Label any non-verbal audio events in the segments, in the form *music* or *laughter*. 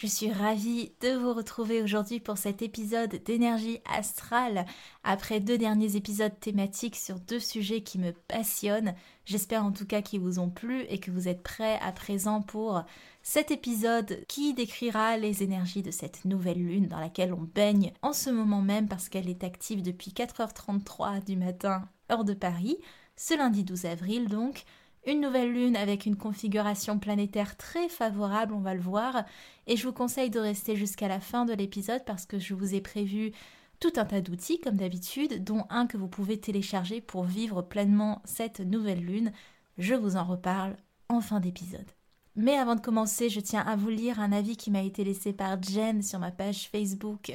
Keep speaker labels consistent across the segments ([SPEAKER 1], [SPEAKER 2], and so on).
[SPEAKER 1] Je suis ravie de vous retrouver aujourd'hui pour cet épisode d'énergie astrale. Après deux derniers épisodes thématiques sur deux sujets qui me passionnent, j'espère en tout cas qu'ils vous ont plu et que vous êtes prêts à présent pour cet épisode qui décrira les énergies de cette nouvelle lune dans laquelle on baigne en ce moment même parce qu'elle est active depuis 4h33 du matin, heure de Paris, ce lundi 12 avril donc. Une nouvelle lune avec une configuration planétaire très favorable, on va le voir, et je vous conseille de rester jusqu'à la fin de l'épisode parce que je vous ai prévu tout un tas d'outils comme d'habitude, dont un que vous pouvez télécharger pour vivre pleinement cette nouvelle lune. Je vous en reparle en fin d'épisode. Mais avant de commencer, je tiens à vous lire un avis qui m'a été laissé par Jen sur ma page Facebook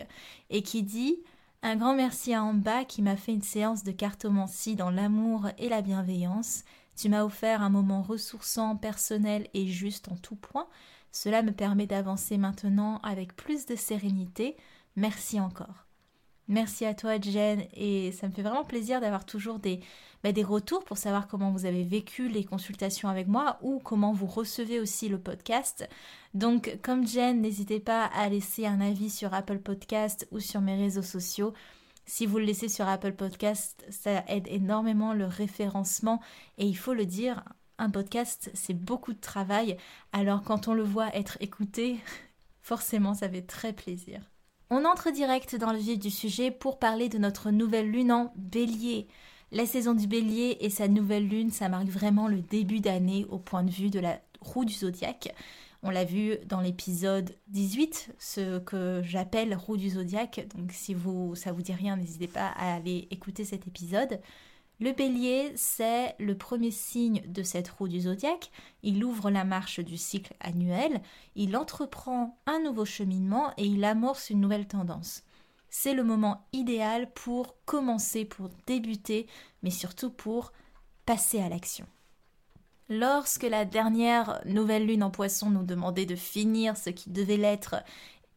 [SPEAKER 1] et qui dit Un grand merci à Amba qui m'a fait une séance de cartomancie dans l'amour et la bienveillance. Tu m'as offert un moment ressourçant, personnel et juste en tout point. Cela me permet d'avancer maintenant avec plus de sérénité. Merci encore. Merci à toi Jen et ça me fait vraiment plaisir d'avoir toujours des, bah, des retours pour savoir comment vous avez vécu les consultations avec moi ou comment vous recevez aussi le podcast. Donc comme Jen, n'hésitez pas à laisser un avis sur Apple Podcast ou sur mes réseaux sociaux. Si vous le laissez sur Apple Podcast, ça aide énormément le référencement et il faut le dire, un podcast c'est beaucoup de travail, alors quand on le voit être écouté, *laughs* forcément ça fait très plaisir. On entre direct dans le vif du sujet pour parler de notre nouvelle lune en bélier. La saison du bélier et sa nouvelle lune, ça marque vraiment le début d'année au point de vue de la roue du zodiaque. On l'a vu dans l'épisode 18, ce que j'appelle roue du zodiaque. Donc si vous ça vous dit rien, n'hésitez pas à aller écouter cet épisode. Le bélier, c'est le premier signe de cette roue du zodiaque. Il ouvre la marche du cycle annuel, il entreprend un nouveau cheminement et il amorce une nouvelle tendance. C'est le moment idéal pour commencer, pour débuter, mais surtout pour passer à l'action. Lorsque la dernière nouvelle lune en poisson nous demandait de finir ce qui devait l'être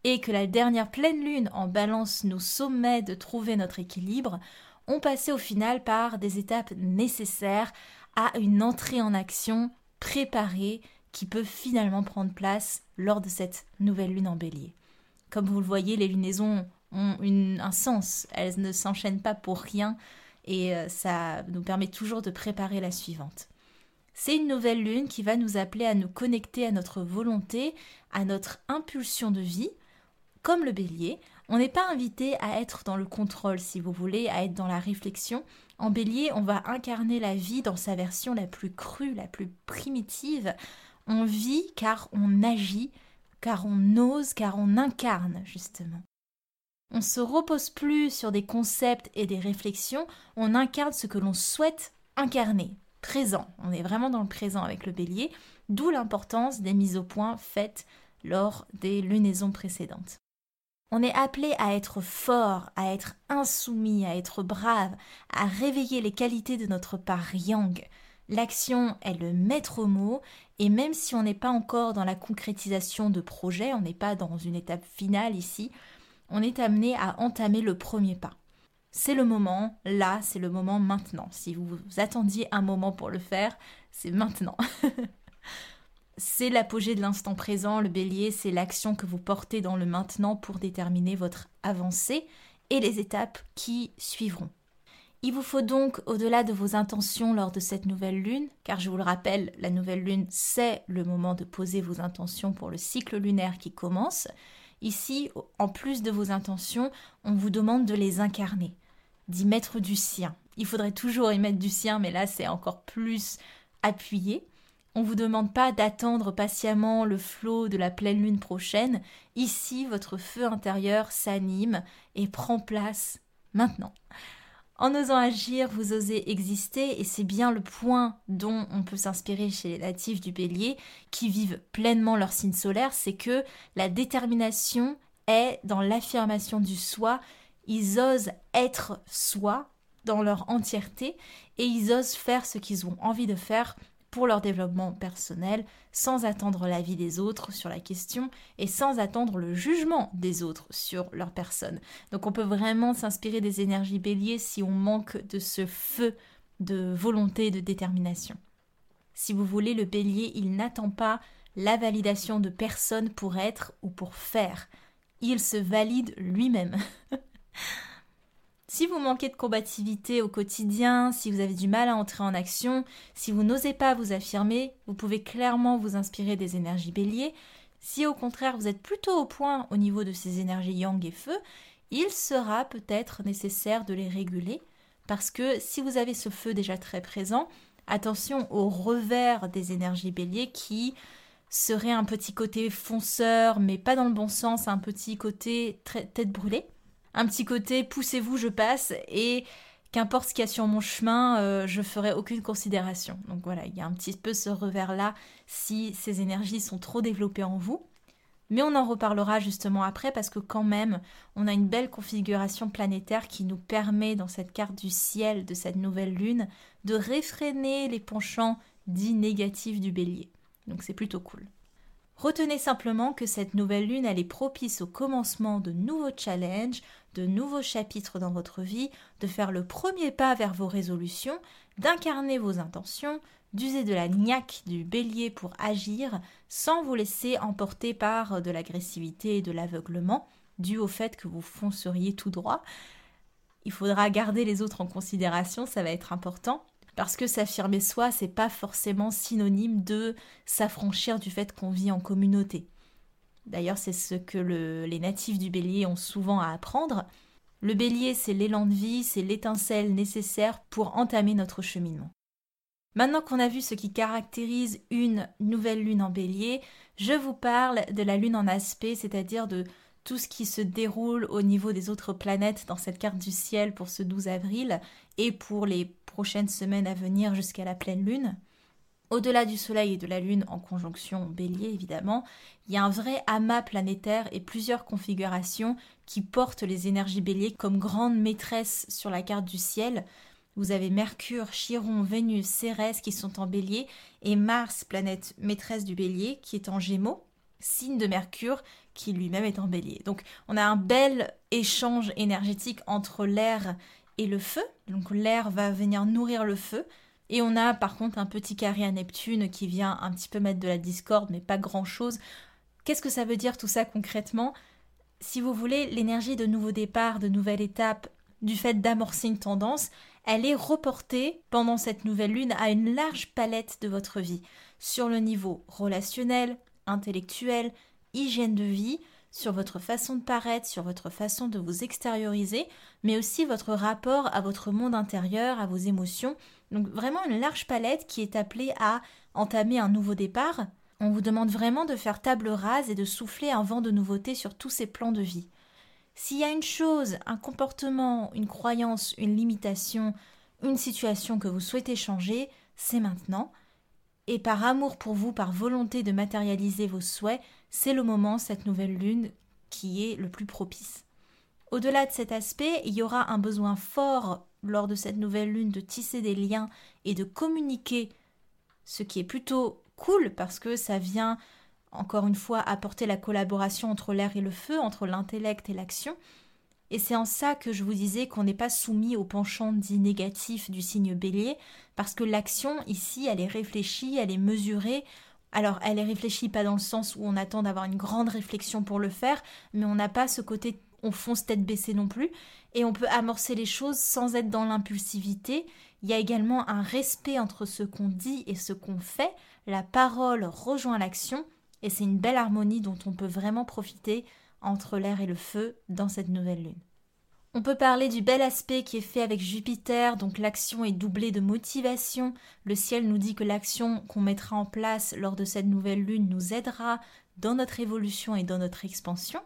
[SPEAKER 1] et que la dernière pleine lune en balance nous sommait de trouver notre équilibre, on passait au final par des étapes nécessaires à une entrée en action préparée qui peut finalement prendre place lors de cette nouvelle lune en bélier. Comme vous le voyez, les lunaisons ont un sens, elles ne s'enchaînent pas pour rien et euh, ça nous permet toujours de préparer la suivante. C'est une nouvelle lune qui va nous appeler à nous connecter à notre volonté, à notre impulsion de vie. Comme le bélier, on n'est pas invité à être dans le contrôle, si vous voulez, à être dans la réflexion. En bélier, on va incarner la vie dans sa version la plus crue, la plus primitive. On vit car on agit, car on ose, car on incarne, justement. On se repose plus sur des concepts et des réflexions, on incarne ce que l'on souhaite incarner On est vraiment dans le présent avec le bélier, d'où l'importance des mises au point faites lors des lunaisons précédentes. On est appelé à être fort, à être insoumis, à être brave, à réveiller les qualités de notre part yang. L'action est le maître mot, et même si on n'est pas encore dans la concrétisation de projets, on n'est pas dans une étape finale ici, on est amené à entamer le premier pas c'est le moment, là, c'est le moment maintenant. Si vous attendiez un moment pour le faire, c'est maintenant. *laughs* c'est l'apogée de l'instant présent, le bélier, c'est l'action que vous portez dans le maintenant pour déterminer votre avancée et les étapes qui suivront. Il vous faut donc, au-delà de vos intentions lors de cette nouvelle lune, car je vous le rappelle, la nouvelle lune, c'est le moment de poser vos intentions pour le cycle lunaire qui commence, ici, en plus de vos intentions, on vous demande de les incarner d'y mettre du sien. Il faudrait toujours y mettre du sien, mais là c'est encore plus appuyé. On ne vous demande pas d'attendre patiemment le flot de la pleine lune prochaine. Ici, votre feu intérieur s'anime et prend place maintenant. En osant agir, vous osez exister et c'est bien le point dont on peut s'inspirer chez les natifs du bélier qui vivent pleinement leur signe solaire, c'est que la détermination est dans l'affirmation du soi. Ils osent être soi dans leur entièreté et ils osent faire ce qu'ils ont envie de faire pour leur développement personnel sans attendre l'avis des autres sur la question et sans attendre le jugement des autres sur leur personne. Donc on peut vraiment s'inspirer des énergies béliers si on manque de ce feu de volonté et de détermination. Si vous voulez, le bélier, il n'attend pas la validation de personne pour être ou pour faire. Il se valide lui-même. *laughs* Si vous manquez de combativité au quotidien, si vous avez du mal à entrer en action, si vous n'osez pas vous affirmer, vous pouvez clairement vous inspirer des énergies bélier. Si au contraire vous êtes plutôt au point au niveau de ces énergies yang et feu, il sera peut-être nécessaire de les réguler parce que si vous avez ce feu déjà très présent, attention au revers des énergies bélier qui serait un petit côté fonceur mais pas dans le bon sens, un petit côté tête brûlée un petit côté poussez-vous, je passe et qu'importe ce qu'il y a sur mon chemin, euh, je ferai aucune considération. Donc voilà, il y a un petit peu ce revers-là si ces énergies sont trop développées en vous. Mais on en reparlera justement après parce que quand même, on a une belle configuration planétaire qui nous permet dans cette carte du ciel de cette nouvelle lune de réfréner les penchants dits négatifs du bélier. Donc c'est plutôt cool. Retenez simplement que cette nouvelle lune, elle est propice au commencement de nouveaux challenges, de nouveaux chapitres dans votre vie, de faire le premier pas vers vos résolutions, d'incarner vos intentions, d'user de la niaque du bélier pour agir sans vous laisser emporter par de l'agressivité et de l'aveuglement dû au fait que vous fonceriez tout droit. Il faudra garder les autres en considération, ça va être important, parce que s'affirmer soi, c'est pas forcément synonyme de s'affranchir du fait qu'on vit en communauté. D'ailleurs, c'est ce que les natifs du bélier ont souvent à apprendre. Le bélier, c'est l'élan de vie, c'est l'étincelle nécessaire pour entamer notre cheminement. Maintenant qu'on a vu ce qui caractérise une nouvelle lune en bélier, je vous parle de la lune en aspect, c'est-à-dire de tout ce qui se déroule au niveau des autres planètes dans cette carte du ciel pour ce 12 avril et pour les prochaines semaines à venir jusqu'à la pleine lune. Au-delà du Soleil et de la Lune en conjonction bélier évidemment, il y a un vrai amas planétaire et plusieurs configurations qui portent les énergies béliers comme grandes maîtresses sur la carte du ciel. Vous avez Mercure, Chiron, Vénus, Cérès qui sont en bélier et Mars, planète maîtresse du bélier, qui est en gémeaux signe de Mercure qui lui-même est en bélier. Donc on a un bel échange énergétique entre l'air et le feu. Donc l'air va venir nourrir le feu. Et on a par contre un petit carré à Neptune qui vient un petit peu mettre de la discorde, mais pas grand-chose. Qu'est-ce que ça veut dire tout ça concrètement? Si vous voulez, l'énergie de nouveau départ, de nouvelle étape, du fait d'amorcer une tendance, elle est reportée pendant cette nouvelle lune à une large palette de votre vie, sur le niveau relationnel, intellectuelle, hygiène de vie, sur votre façon de paraître, sur votre façon de vous extérioriser, mais aussi votre rapport à votre monde intérieur, à vos émotions. Donc vraiment une large palette qui est appelée à entamer un nouveau départ. On vous demande vraiment de faire table rase et de souffler un vent de nouveauté sur tous ces plans de vie. S'il y a une chose, un comportement, une croyance, une limitation, une situation que vous souhaitez changer, c'est maintenant et par amour pour vous, par volonté de matérialiser vos souhaits, c'est le moment, cette nouvelle lune, qui est le plus propice. Au-delà de cet aspect, il y aura un besoin fort lors de cette nouvelle lune de tisser des liens et de communiquer, ce qui est plutôt cool parce que ça vient, encore une fois, apporter la collaboration entre l'air et le feu, entre l'intellect et l'action, et c'est en ça que je vous disais qu'on n'est pas soumis au penchant dit négatif du signe bélier, parce que l'action ici, elle est réfléchie, elle est mesurée. Alors, elle est réfléchie pas dans le sens où on attend d'avoir une grande réflexion pour le faire, mais on n'a pas ce côté on fonce tête baissée non plus, et on peut amorcer les choses sans être dans l'impulsivité. Il y a également un respect entre ce qu'on dit et ce qu'on fait. La parole rejoint l'action, et c'est une belle harmonie dont on peut vraiment profiter entre l'air et le feu dans cette nouvelle lune. On peut parler du bel aspect qui est fait avec Jupiter, donc l'action est doublée de motivation. Le ciel nous dit que l'action qu'on mettra en place lors de cette nouvelle lune nous aidera dans notre évolution et dans notre expansion.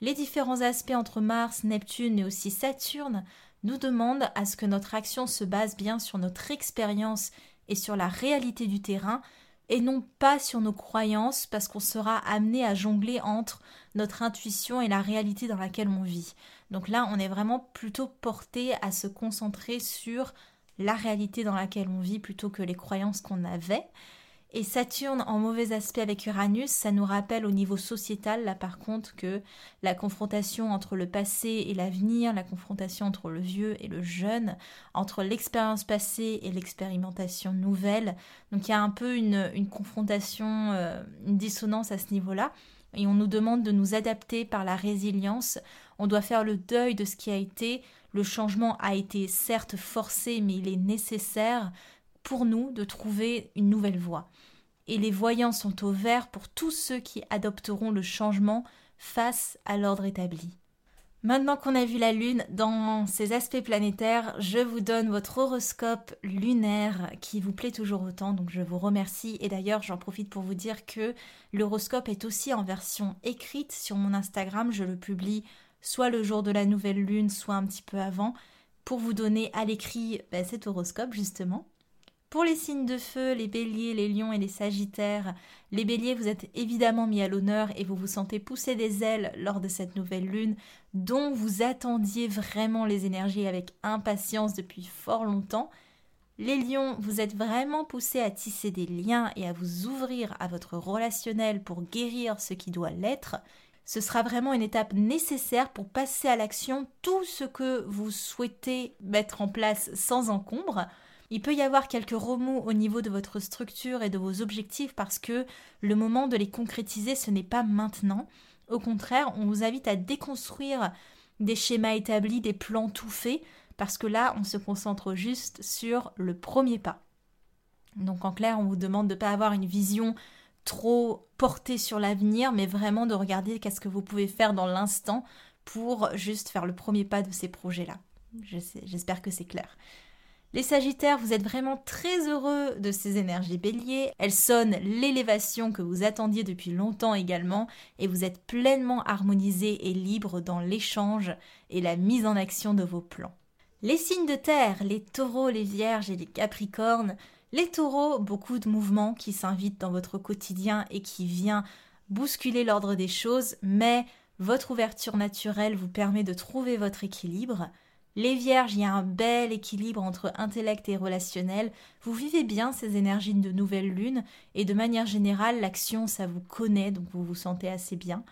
[SPEAKER 1] Les différents aspects entre Mars, Neptune et aussi Saturne nous demandent à ce que notre action se base bien sur notre expérience et sur la réalité du terrain et non pas sur nos croyances parce qu'on sera amené à jongler entre notre intuition et la réalité dans laquelle on vit. Donc là, on est vraiment plutôt porté à se concentrer sur la réalité dans laquelle on vit plutôt que les croyances qu'on avait. Et Saturne en mauvais aspect avec Uranus, ça nous rappelle au niveau sociétal, là par contre, que la confrontation entre le passé et l'avenir, la confrontation entre le vieux et le jeune, entre l'expérience passée et l'expérimentation nouvelle, donc il y a un peu une, confrontation, euh, une dissonance à ce niveau-là et on nous demande de nous adapter par la résilience. On doit faire le deuil de ce qui a été. Le changement a été certes forcé, mais il est nécessaire pour nous de trouver une nouvelle voie. Et les voyants sont au vert pour tous ceux qui adopteront le changement face à l'ordre établi. Maintenant qu'on a vu la Lune dans ses aspects planétaires, je vous donne votre horoscope lunaire qui vous plaît toujours autant, donc je vous remercie. Et d'ailleurs, j'en profite pour vous dire que l'horoscope est aussi en version écrite sur mon Instagram. Je le publie soit le jour de la nouvelle Lune, soit un petit peu avant, pour vous donner à l'écrit ben, cet horoscope justement. Pour les signes de feu, les béliers, les lions et les sagittaires, les béliers, vous êtes évidemment mis à l'honneur et vous vous sentez pousser des ailes lors de cette nouvelle lune dont vous attendiez vraiment les énergies avec impatience depuis fort longtemps. Les lions, vous êtes vraiment poussés à tisser des liens et à vous ouvrir à votre relationnel pour guérir ce qui doit l'être. Ce sera vraiment une étape nécessaire pour passer à l'action tout ce que vous souhaitez mettre en place sans encombre. Il peut y avoir quelques remous au niveau de votre structure et de vos objectifs parce que le moment de les concrétiser, ce n'est pas maintenant. Au contraire, on vous invite à déconstruire des schémas établis, des plans tout faits, parce que là, on se concentre juste sur le premier pas. Donc en clair, on vous demande de ne pas avoir une vision trop portée sur l'avenir, mais vraiment de regarder qu'est-ce que vous pouvez faire dans l'instant pour juste faire le premier pas de ces projets-là. J'espère que c'est clair. Les Sagittaires, vous êtes vraiment très heureux de ces énergies béliers. Elles sonnent l'élévation que vous attendiez depuis longtemps également et vous êtes pleinement harmonisé et libre dans l'échange et la mise en action de vos plans. Les signes de terre, les taureaux, les vierges et les capricornes. Les taureaux, beaucoup de mouvements qui s'invitent dans votre quotidien et qui vient bousculer l'ordre des choses, mais votre ouverture naturelle vous permet de trouver votre équilibre. Les vierges, il y a un bel équilibre entre intellect et relationnel. Vous vivez bien ces énergies de nouvelle lune et de manière générale, l'action, ça vous connaît, donc vous vous sentez assez bien.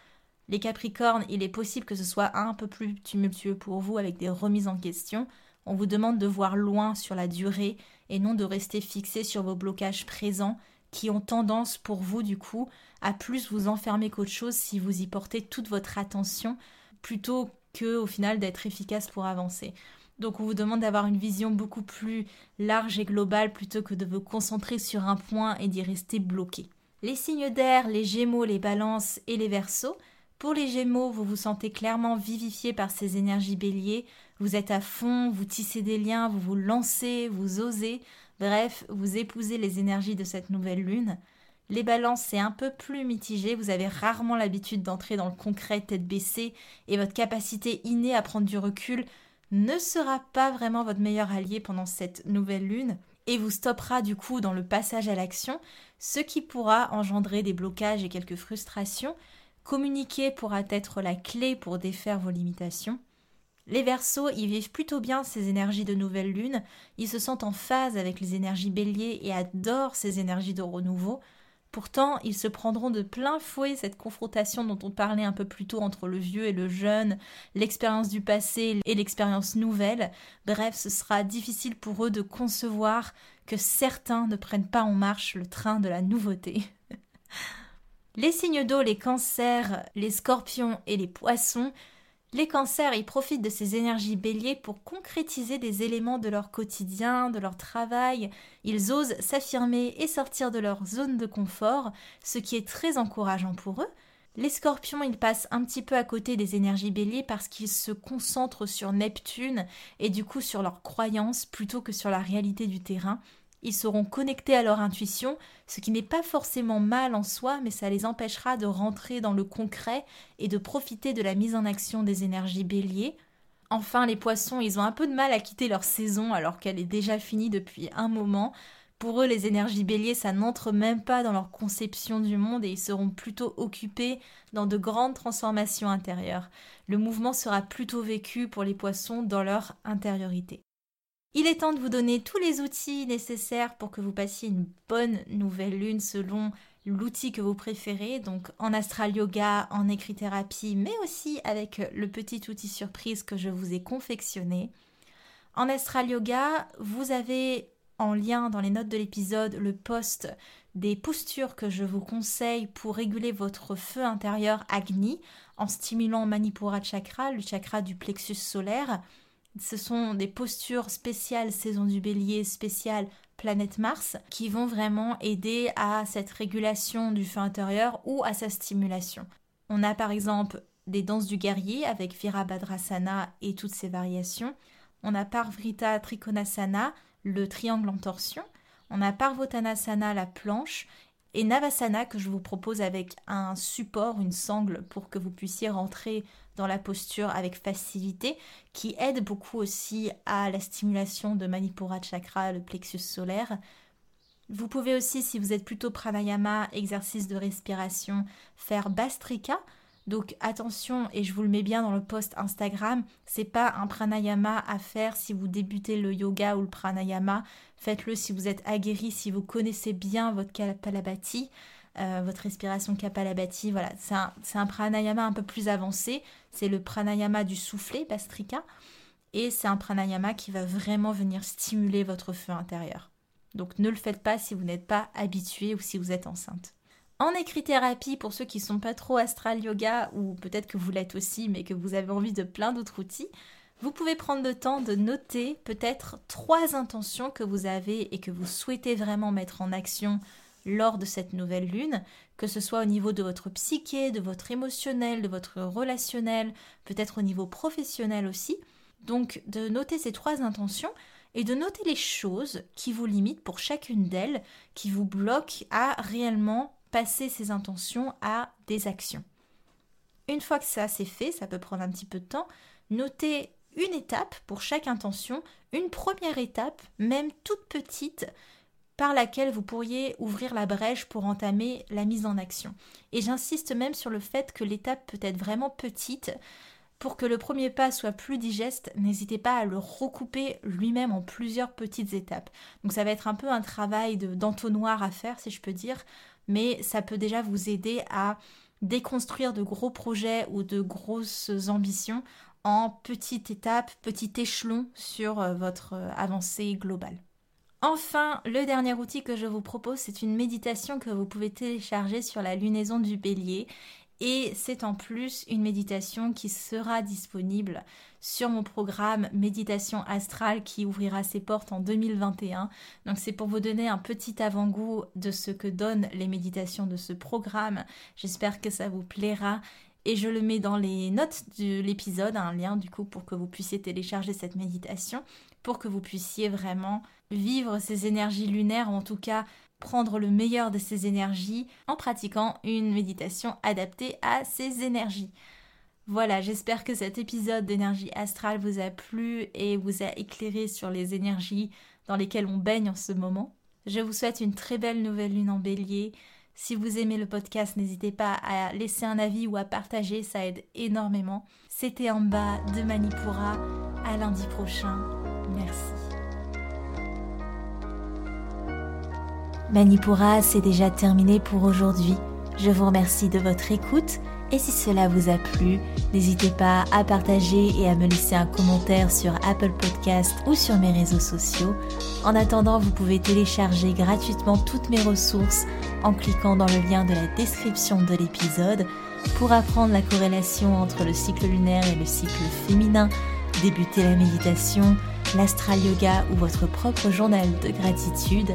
[SPEAKER 1] Les capricornes, il est possible que ce soit un peu plus tumultueux pour vous avec des remises en question. On vous demande de voir loin sur la durée et non de rester fixé sur vos blocages présents qui ont tendance pour vous du coup à plus vous enfermer qu'autre chose si vous y portez toute votre attention plutôt que au final d'être efficace pour avancer. Donc on vous demande d'avoir une vision beaucoup plus large et globale plutôt que de vous concentrer sur un point et d'y rester bloqué. Les signes d'air, les gémeaux, les balances et les versos. Pour les gémeaux, vous vous sentez clairement vivifié par ces énergies béliers. Vous êtes à fond, vous tissez des liens, vous vous lancez, vous osez. Bref, vous épousez les énergies de cette nouvelle lune. Les balances, c'est un peu plus mitigé. Vous avez rarement l'habitude d'entrer dans le concret tête baissée et votre capacité innée à prendre du recul ne sera pas vraiment votre meilleur allié pendant cette nouvelle lune et vous stoppera du coup dans le passage à l'action, ce qui pourra engendrer des blocages et quelques frustrations. Communiquer pourra être la clé pour défaire vos limitations. Les Verseaux, ils vivent plutôt bien ces énergies de nouvelle lune, ils se sentent en phase avec les énergies béliers et adorent ces énergies de renouveau. Pourtant, ils se prendront de plein fouet cette confrontation dont on parlait un peu plus tôt entre le vieux et le jeune, l'expérience du passé et l'expérience nouvelle. Bref, ce sera difficile pour eux de concevoir que certains ne prennent pas en marche le train de la nouveauté. *laughs* les signes d'eau, les cancers, les scorpions et les poissons les cancers, ils profitent de ces énergies béliers pour concrétiser des éléments de leur quotidien, de leur travail. Ils osent s'affirmer et sortir de leur zone de confort, ce qui est très encourageant pour eux. Les scorpions, ils passent un petit peu à côté des énergies béliers parce qu'ils se concentrent sur Neptune et du coup sur leurs croyances plutôt que sur la réalité du terrain. Ils seront connectés à leur intuition, ce qui n'est pas forcément mal en soi, mais ça les empêchera de rentrer dans le concret et de profiter de la mise en action des énergies béliers. Enfin, les poissons, ils ont un peu de mal à quitter leur saison alors qu'elle est déjà finie depuis un moment. Pour eux, les énergies béliers, ça n'entre même pas dans leur conception du monde et ils seront plutôt occupés dans de grandes transformations intérieures. Le mouvement sera plutôt vécu pour les poissons dans leur intériorité. Il est temps de vous donner tous les outils nécessaires pour que vous passiez une bonne nouvelle lune selon l'outil que vous préférez, donc en astral yoga, en écrit-thérapie, mais aussi avec le petit outil surprise que je vous ai confectionné. En astral yoga, vous avez en lien dans les notes de l'épisode le post des postures que je vous conseille pour réguler votre feu intérieur Agni en stimulant Manipura chakra, le chakra du plexus solaire. Ce sont des postures spéciales saison du bélier, spéciales planète Mars, qui vont vraiment aider à cette régulation du feu intérieur ou à sa stimulation. On a par exemple des danses du guerrier avec Virabhadrasana et toutes ses variations. On a Parvrita Trikonasana le triangle en torsion. On a Parvotanasana, la planche, et Navasana que je vous propose avec un support, une sangle pour que vous puissiez rentrer dans la posture avec facilité, qui aide beaucoup aussi à la stimulation de Manipura Chakra, le plexus solaire. Vous pouvez aussi, si vous êtes plutôt pranayama, exercice de respiration, faire Bastrika, donc attention, et je vous le mets bien dans le post Instagram, c'est pas un pranayama à faire si vous débutez le yoga ou le pranayama. Faites-le si vous êtes aguerri, si vous connaissez bien votre kapalabhati, euh, votre respiration kapalabhati. Voilà, c'est un, pranayama un peu plus avancé. C'est le pranayama du soufflet, Bastrika. Et c'est un pranayama qui va vraiment venir stimuler votre feu intérieur. Donc ne le faites pas si vous n'êtes pas habitué ou si vous êtes enceinte. En écrit-thérapie, pour ceux qui sont pas trop astral yoga, ou peut-être que vous l'êtes aussi, mais que vous avez envie de plein d'autres outils, vous pouvez prendre le temps de noter peut-être trois intentions que vous avez et que vous souhaitez vraiment mettre en action lors de cette nouvelle lune, que ce soit au niveau de votre psyché, de votre émotionnel, de votre relationnel, peut-être au niveau professionnel aussi. Donc de noter ces trois intentions et de noter les choses qui vous limitent pour chacune d'elles, qui vous bloquent à réellement passer ses intentions à des actions. Une fois que ça c'est fait, ça peut prendre un petit peu de temps, notez une étape pour chaque intention, une première étape, même toute petite, par laquelle vous pourriez ouvrir la brèche pour entamer la mise en action. Et j'insiste même sur le fait que l'étape peut être vraiment petite. Pour que le premier pas soit plus digeste, n'hésitez pas à le recouper lui-même en plusieurs petites étapes. Donc ça va être un peu un travail d'entonnoir à faire, si je peux dire, mais ça peut déjà vous aider à déconstruire de gros projets ou de grosses ambitions en petites étapes, petit échelon sur euh, votre euh, avancée globale. Enfin, le dernier outil que je vous propose, c'est une méditation que vous pouvez télécharger sur la lunaison du bélier et c'est en plus une méditation qui sera disponible sur mon programme Méditation astrale qui ouvrira ses portes en 2021. Donc c'est pour vous donner un petit avant-goût de ce que donnent les méditations de ce programme. J'espère que ça vous plaira et je le mets dans les notes de l'épisode, un lien du coup pour que vous puissiez télécharger cette méditation, pour que vous puissiez vraiment vivre ces énergies lunaires, ou en tout cas prendre le meilleur de ces énergies en pratiquant une méditation adaptée à ces énergies. Voilà, j'espère que cet épisode d'énergie astrale vous a plu et vous a éclairé sur les énergies dans lesquelles on baigne en ce moment. Je vous souhaite une très belle nouvelle lune en bélier. Si vous aimez le podcast, n'hésitez pas à laisser un avis ou à partager, ça aide énormément. C'était en bas de Manipura. À lundi prochain. Merci. Manipura, c'est déjà terminé pour aujourd'hui. Je vous remercie de votre écoute et si cela vous a plu, n'hésitez pas à partager et à me laisser un commentaire sur Apple Podcast ou sur mes réseaux sociaux. En attendant, vous pouvez télécharger gratuitement toutes mes ressources en cliquant dans le lien de la description de l'épisode pour apprendre la corrélation entre le cycle lunaire et le cycle féminin, débuter la méditation, l'astral yoga ou votre propre journal de gratitude